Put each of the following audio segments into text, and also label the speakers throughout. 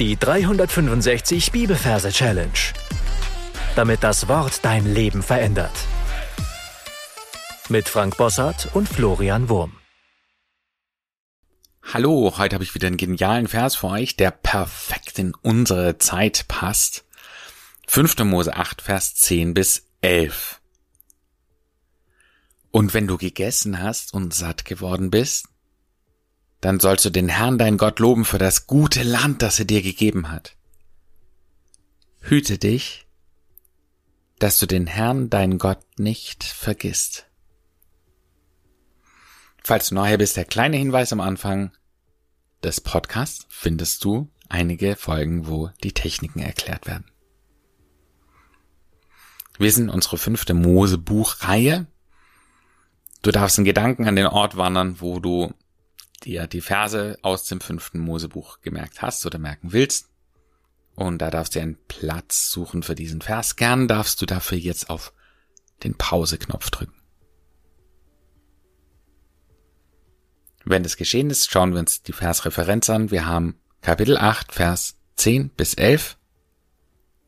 Speaker 1: Die 365 Bibelverse Challenge. Damit das Wort dein Leben verändert. Mit Frank Bossart und Florian Wurm.
Speaker 2: Hallo, heute habe ich wieder einen genialen Vers für euch, der perfekt in unsere Zeit passt. 5. Mose 8, Vers 10 bis 11. Und wenn du gegessen hast und satt geworden bist, dann sollst du den Herrn dein Gott loben für das gute Land, das er dir gegeben hat. Hüte dich, dass du den Herrn dein Gott nicht vergisst. Falls du neu bist, der kleine Hinweis am Anfang des Podcasts findest du einige Folgen, wo die Techniken erklärt werden. Wir sind unsere fünfte Mose-Buchreihe. Du darfst in Gedanken an den Ort wandern, wo du dir die Verse aus dem fünften Mosebuch gemerkt hast oder merken willst. Und da darfst du einen Platz suchen für diesen Vers. Gern darfst du dafür jetzt auf den Pause-Knopf drücken. Wenn das geschehen ist, schauen wir uns die Versreferenz an. Wir haben Kapitel 8, Vers 10 bis 11.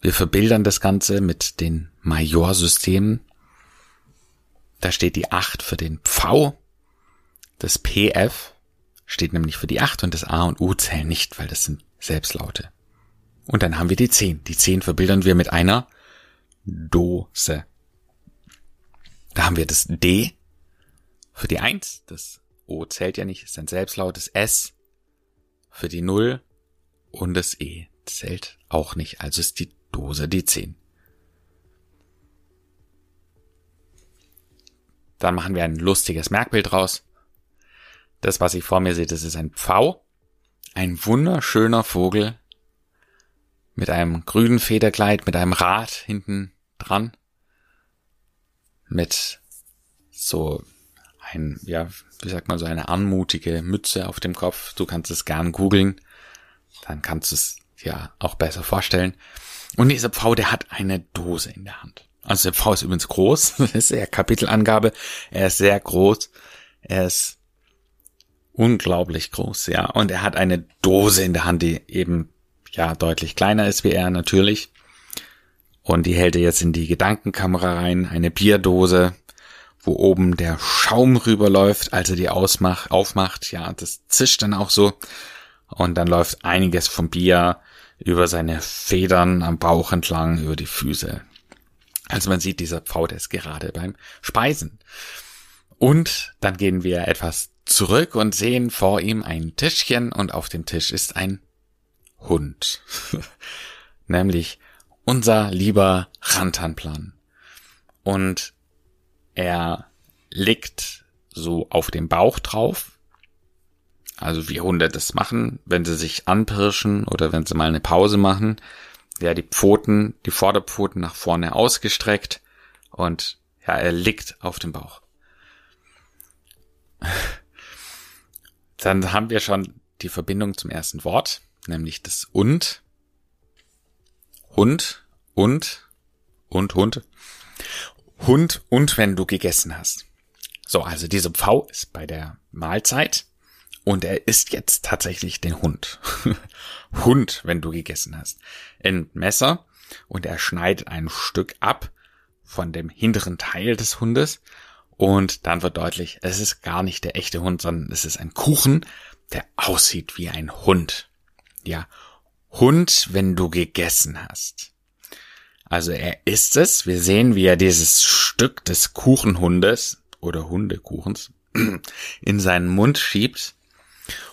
Speaker 2: Wir verbildern das Ganze mit den Majorsystemen. Da steht die 8 für den Pfau, das PF steht nämlich für die 8 und das A und U zählen nicht, weil das sind Selbstlaute. Und dann haben wir die 10. Die 10 verbildern wir mit einer Dose. Da haben wir das D für die 1. Das O zählt ja nicht, ist ein Selbstlaut. Das S für die 0 und das E zählt auch nicht. Also ist die Dose die 10. Dann machen wir ein lustiges Merkbild raus. Das, was ich vor mir sehe, das ist ein Pfau. Ein wunderschöner Vogel mit einem grünen Federkleid, mit einem Rad hinten dran. Mit so ein, ja, wie sagt man, so eine anmutige Mütze auf dem Kopf. Du kannst es gern googeln. Dann kannst du es ja auch besser vorstellen. Und dieser Pfau, der hat eine Dose in der Hand. Also der Pfau ist übrigens groß. Das ist ja Kapitelangabe. Er ist sehr groß. Er ist unglaublich groß, ja. Und er hat eine Dose in der Hand, die eben ja deutlich kleiner ist wie er natürlich. Und die hält er jetzt in die Gedankenkamera rein, eine Bierdose, wo oben der Schaum rüberläuft, als er die ausmacht, aufmacht. Ja, das zischt dann auch so. Und dann läuft einiges vom Bier über seine Federn am Bauch entlang, über die Füße. Also man sieht, dieser Pfau, der ist gerade beim Speisen. Und dann gehen wir etwas zurück und sehen vor ihm ein Tischchen und auf dem Tisch ist ein Hund. Nämlich unser lieber Rantanplan. Und er liegt so auf dem Bauch drauf. Also wie Hunde das machen, wenn sie sich anpirschen oder wenn sie mal eine Pause machen. Ja, die Pfoten, die Vorderpfoten nach vorne ausgestreckt und ja, er liegt auf dem Bauch. Dann haben wir schon die Verbindung zum ersten Wort, nämlich das und. Hund und und Hund. Hund und wenn du gegessen hast. So, also diese Pfau ist bei der Mahlzeit und er isst jetzt tatsächlich den Hund. Hund, wenn du gegessen hast. Ein Messer und er schneidet ein Stück ab von dem hinteren Teil des Hundes und dann wird deutlich, es ist gar nicht der echte Hund, sondern es ist ein Kuchen, der aussieht wie ein Hund. Ja, Hund, wenn du gegessen hast. Also er isst es. Wir sehen, wie er dieses Stück des Kuchenhundes oder Hundekuchens in seinen Mund schiebt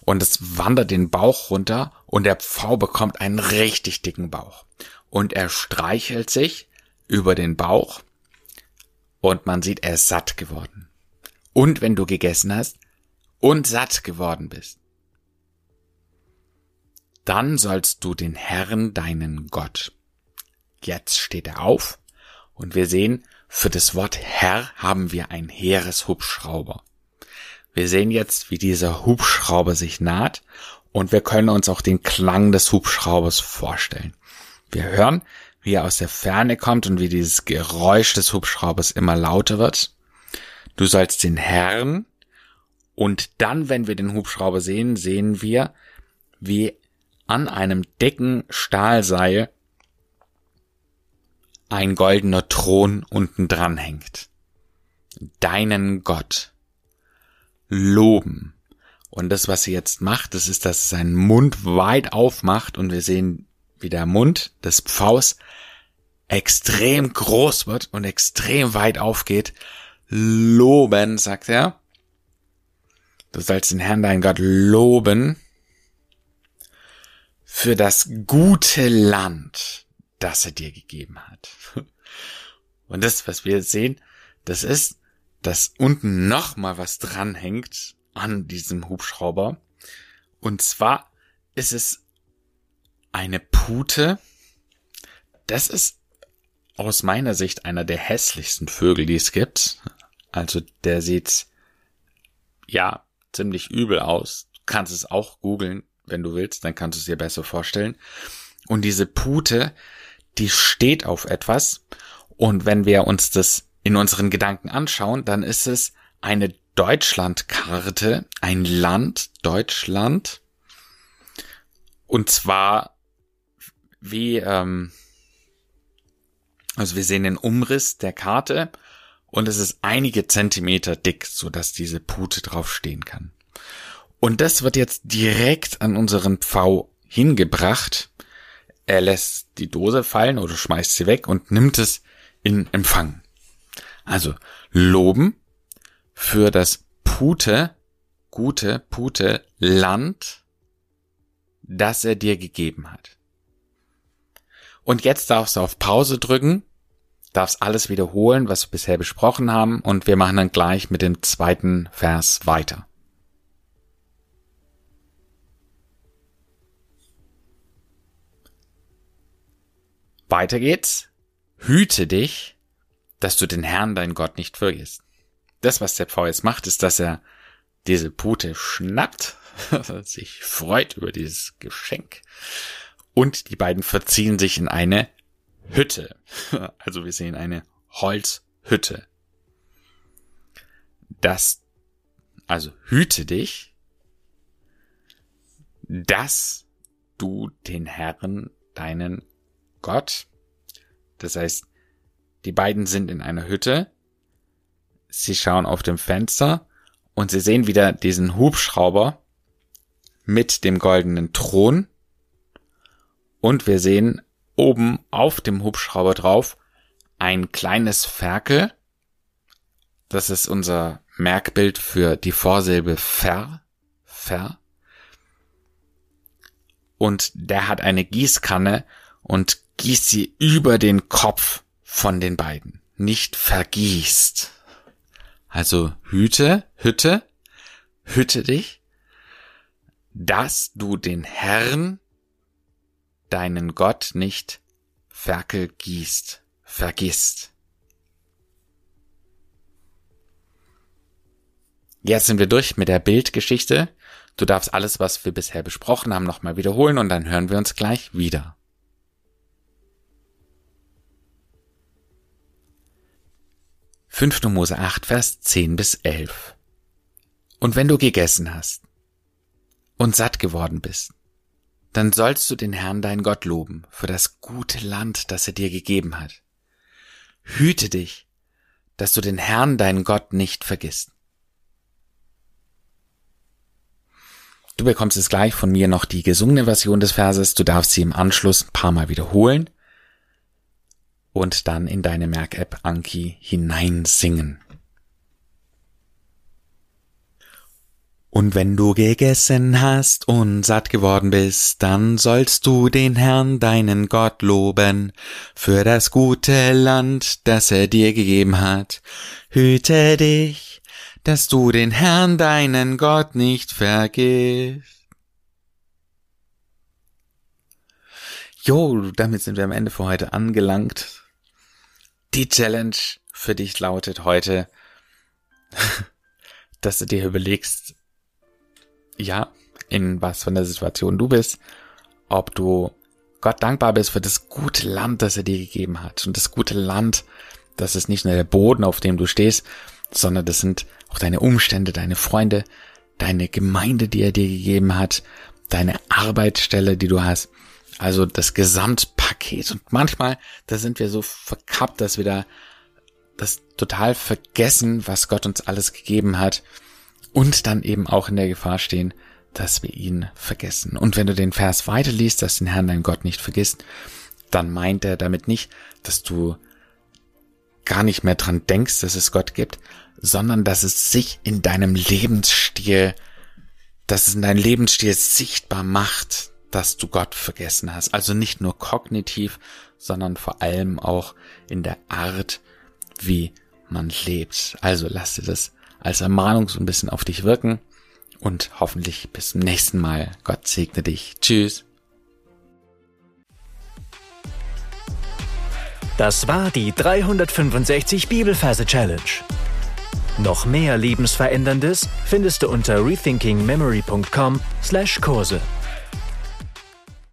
Speaker 2: und es wandert den Bauch runter und der Pfau bekommt einen richtig dicken Bauch. Und er streichelt sich über den Bauch und man sieht, er ist satt geworden. Und wenn du gegessen hast und satt geworden bist, dann sollst du den Herrn, deinen Gott. Jetzt steht er auf und wir sehen, für das Wort Herr haben wir ein Heereshubschrauber. Wir sehen jetzt, wie dieser Hubschrauber sich naht und wir können uns auch den Klang des Hubschraubers vorstellen. Wir hören, wie er aus der Ferne kommt und wie dieses Geräusch des Hubschraubers immer lauter wird. Du sollst den Herrn und dann, wenn wir den Hubschrauber sehen, sehen wir, wie an einem dicken Stahlseil ein goldener Thron unten dran hängt. Deinen Gott loben. Und das, was sie jetzt macht, das ist, dass es seinen Mund weit aufmacht und wir sehen, wie der Mund des Pfaus extrem groß wird und extrem weit aufgeht. Loben, sagt er. Du sollst den Herrn, dein Gott, loben für das gute Land, das er dir gegeben hat. Und das, was wir jetzt sehen, das ist, dass unten noch mal was dranhängt an diesem Hubschrauber. Und zwar ist es eine Pute. Das ist aus meiner Sicht einer der hässlichsten Vögel, die es gibt. Also der sieht ja ziemlich übel aus. Du kannst es auch googeln, wenn du willst, dann kannst du es dir besser vorstellen. Und diese Pute, die steht auf etwas. Und wenn wir uns das in unseren Gedanken anschauen, dann ist es eine Deutschlandkarte, ein Land, Deutschland. Und zwar wie, ähm, also wir sehen den Umriss der Karte und es ist einige Zentimeter dick, so dass diese Pute draufstehen kann. Und das wird jetzt direkt an unseren Pfau hingebracht. Er lässt die Dose fallen oder schmeißt sie weg und nimmt es in Empfang. Also loben für das Pute, gute Pute Land, das er dir gegeben hat. Und jetzt darfst du auf Pause drücken, darfst alles wiederholen, was wir bisher besprochen haben, und wir machen dann gleich mit dem zweiten Vers weiter. Weiter geht's. Hüte dich, dass du den Herrn, dein Gott, nicht vergisst. Das, was der Pfau jetzt macht, ist, dass er diese Pute schnappt, sich freut über dieses Geschenk und die beiden verziehen sich in eine Hütte. Also wir sehen eine Holzhütte. Das, also hüte dich, dass du den Herrn, deinen Gott. Das heißt, die beiden sind in einer Hütte. Sie schauen auf dem Fenster und sie sehen wieder diesen Hubschrauber mit dem goldenen Thron. Und wir sehen oben auf dem Hubschrauber drauf ein kleines Ferkel. Das ist unser Merkbild für die Vorsilbe ver, ver. Und der hat eine Gießkanne und gießt sie über den Kopf von den beiden, nicht vergießt. Also hüte, hütte, hüte dich, dass du den Herrn, deinen Gott nicht vergießt, vergisst. Jetzt sind wir durch mit der Bildgeschichte. Du darfst alles, was wir bisher besprochen haben, nochmal wiederholen und dann hören wir uns gleich wieder. 5. Mose 8, Vers 10 bis 11. Und wenn du gegessen hast und satt geworden bist, dann sollst du den Herrn dein Gott loben für das gute Land, das er dir gegeben hat. Hüte dich, dass du den Herrn deinen Gott nicht vergisst. Du bekommst es gleich von mir noch die gesungene Version des Verses, du darfst sie im Anschluss ein paar Mal wiederholen und dann in deine Merk-App Anki hineinsingen. Und wenn du gegessen hast und satt geworden bist, dann sollst du den Herrn deinen Gott loben für das gute Land, das er dir gegeben hat. Hüte dich, dass du den Herrn deinen Gott nicht vergisst. Jo, damit sind wir am Ende für heute angelangt. Die Challenge für dich lautet heute, dass du dir überlegst, ja, in was von der Situation du bist, ob du Gott dankbar bist für das gute Land, das er dir gegeben hat. Und das gute Land, das ist nicht nur der Boden, auf dem du stehst, sondern das sind auch deine Umstände, deine Freunde, deine Gemeinde, die er dir gegeben hat, deine Arbeitsstelle, die du hast. Also das Gesamtpaket. Und manchmal, da sind wir so verkappt, dass wir da das total vergessen, was Gott uns alles gegeben hat. Und dann eben auch in der Gefahr stehen, dass wir ihn vergessen. Und wenn du den Vers weiterliest, dass den Herrn dein Gott nicht vergisst, dann meint er damit nicht, dass du gar nicht mehr dran denkst, dass es Gott gibt, sondern dass es sich in deinem Lebensstil, dass es in deinem Lebensstil sichtbar macht, dass du Gott vergessen hast. Also nicht nur kognitiv, sondern vor allem auch in der Art, wie man lebt. Also lass dir das als Ermahnung so ein bisschen auf dich wirken und hoffentlich bis zum nächsten Mal. Gott segne dich. Tschüss.
Speaker 1: Das war die 365 Bibelferse Challenge. Noch mehr Lebensveränderndes findest du unter rethinkingmemory.com/Kurse.